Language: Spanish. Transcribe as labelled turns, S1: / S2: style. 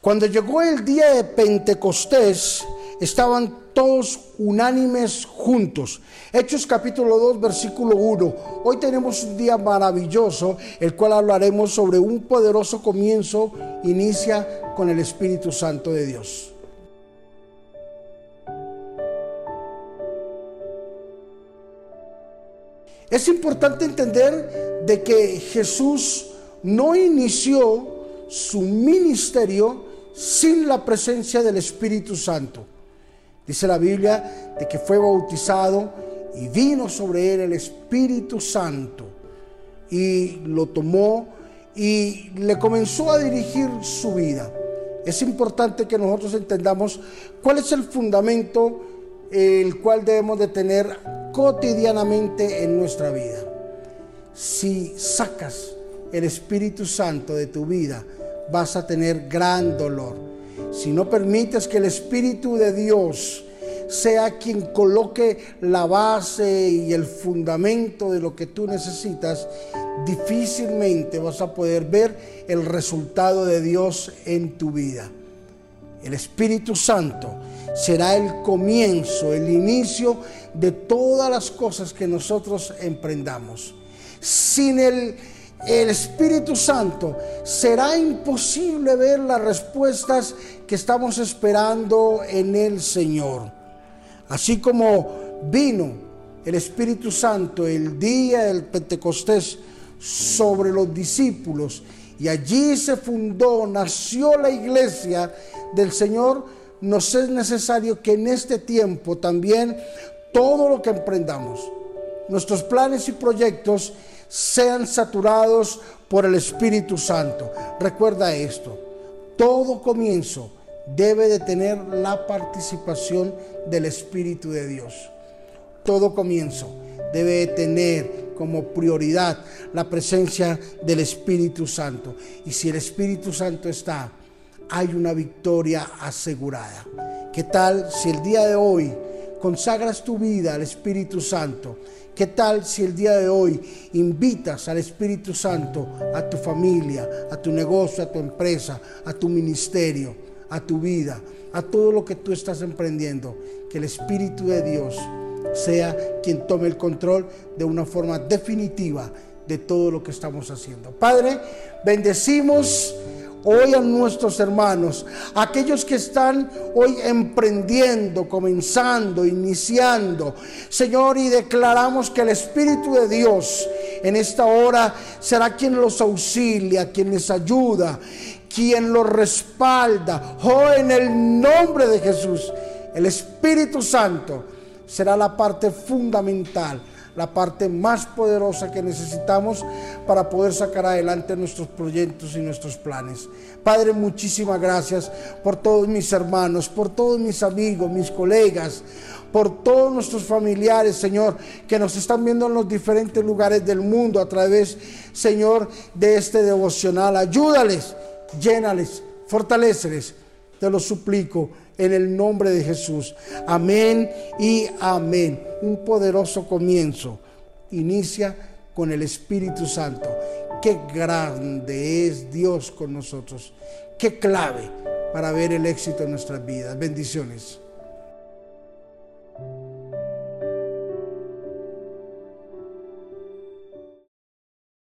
S1: Cuando llegó el día de Pentecostés, estaban todos unánimes juntos. Hechos capítulo 2, versículo 1. Hoy tenemos un día maravilloso, el cual hablaremos sobre un poderoso comienzo, inicia con el Espíritu Santo de Dios. Es importante entender de que Jesús no inició su ministerio sin la presencia del Espíritu Santo. Dice la Biblia de que fue bautizado y vino sobre él el Espíritu Santo y lo tomó y le comenzó a dirigir su vida. Es importante que nosotros entendamos cuál es el fundamento el cual debemos de tener cotidianamente en nuestra vida. Si sacas el Espíritu Santo de tu vida, vas a tener gran dolor. Si no permites que el Espíritu de Dios sea quien coloque la base y el fundamento de lo que tú necesitas, difícilmente vas a poder ver el resultado de Dios en tu vida. El Espíritu Santo será el comienzo, el inicio de todas las cosas que nosotros emprendamos. Sin el el Espíritu Santo, será imposible ver las respuestas que estamos esperando en el Señor. Así como vino el Espíritu Santo el día del Pentecostés sobre los discípulos y allí se fundó, nació la iglesia del Señor, nos es necesario que en este tiempo también todo lo que emprendamos, nuestros planes y proyectos, sean saturados por el Espíritu Santo. Recuerda esto, todo comienzo debe de tener la participación del Espíritu de Dios. Todo comienzo debe de tener como prioridad la presencia del Espíritu Santo. Y si el Espíritu Santo está, hay una victoria asegurada. ¿Qué tal si el día de hoy consagras tu vida al Espíritu Santo? ¿Qué tal si el día de hoy invitas al Espíritu Santo a tu familia, a tu negocio, a tu empresa, a tu ministerio, a tu vida, a todo lo que tú estás emprendiendo? Que el Espíritu de Dios sea quien tome el control de una forma definitiva de todo lo que estamos haciendo. Padre, bendecimos hoy a nuestros hermanos, aquellos que están hoy emprendiendo, comenzando, iniciando. Señor, y declaramos que el Espíritu de Dios en esta hora será quien los auxilia, quien les ayuda, quien los respalda. Oh, en el nombre de Jesús, el Espíritu Santo será la parte fundamental la parte más poderosa que necesitamos para poder sacar adelante nuestros proyectos y nuestros planes. Padre, muchísimas gracias por todos mis hermanos, por todos mis amigos, mis colegas, por todos nuestros familiares, Señor, que nos están viendo en los diferentes lugares del mundo a través, Señor, de este devocional. Ayúdales, llénales, fortaleceles. Te lo suplico en el nombre de Jesús. Amén y amén. Un poderoso comienzo inicia con el Espíritu Santo. Qué grande es Dios con nosotros. Qué clave para ver el éxito en nuestras vidas. Bendiciones.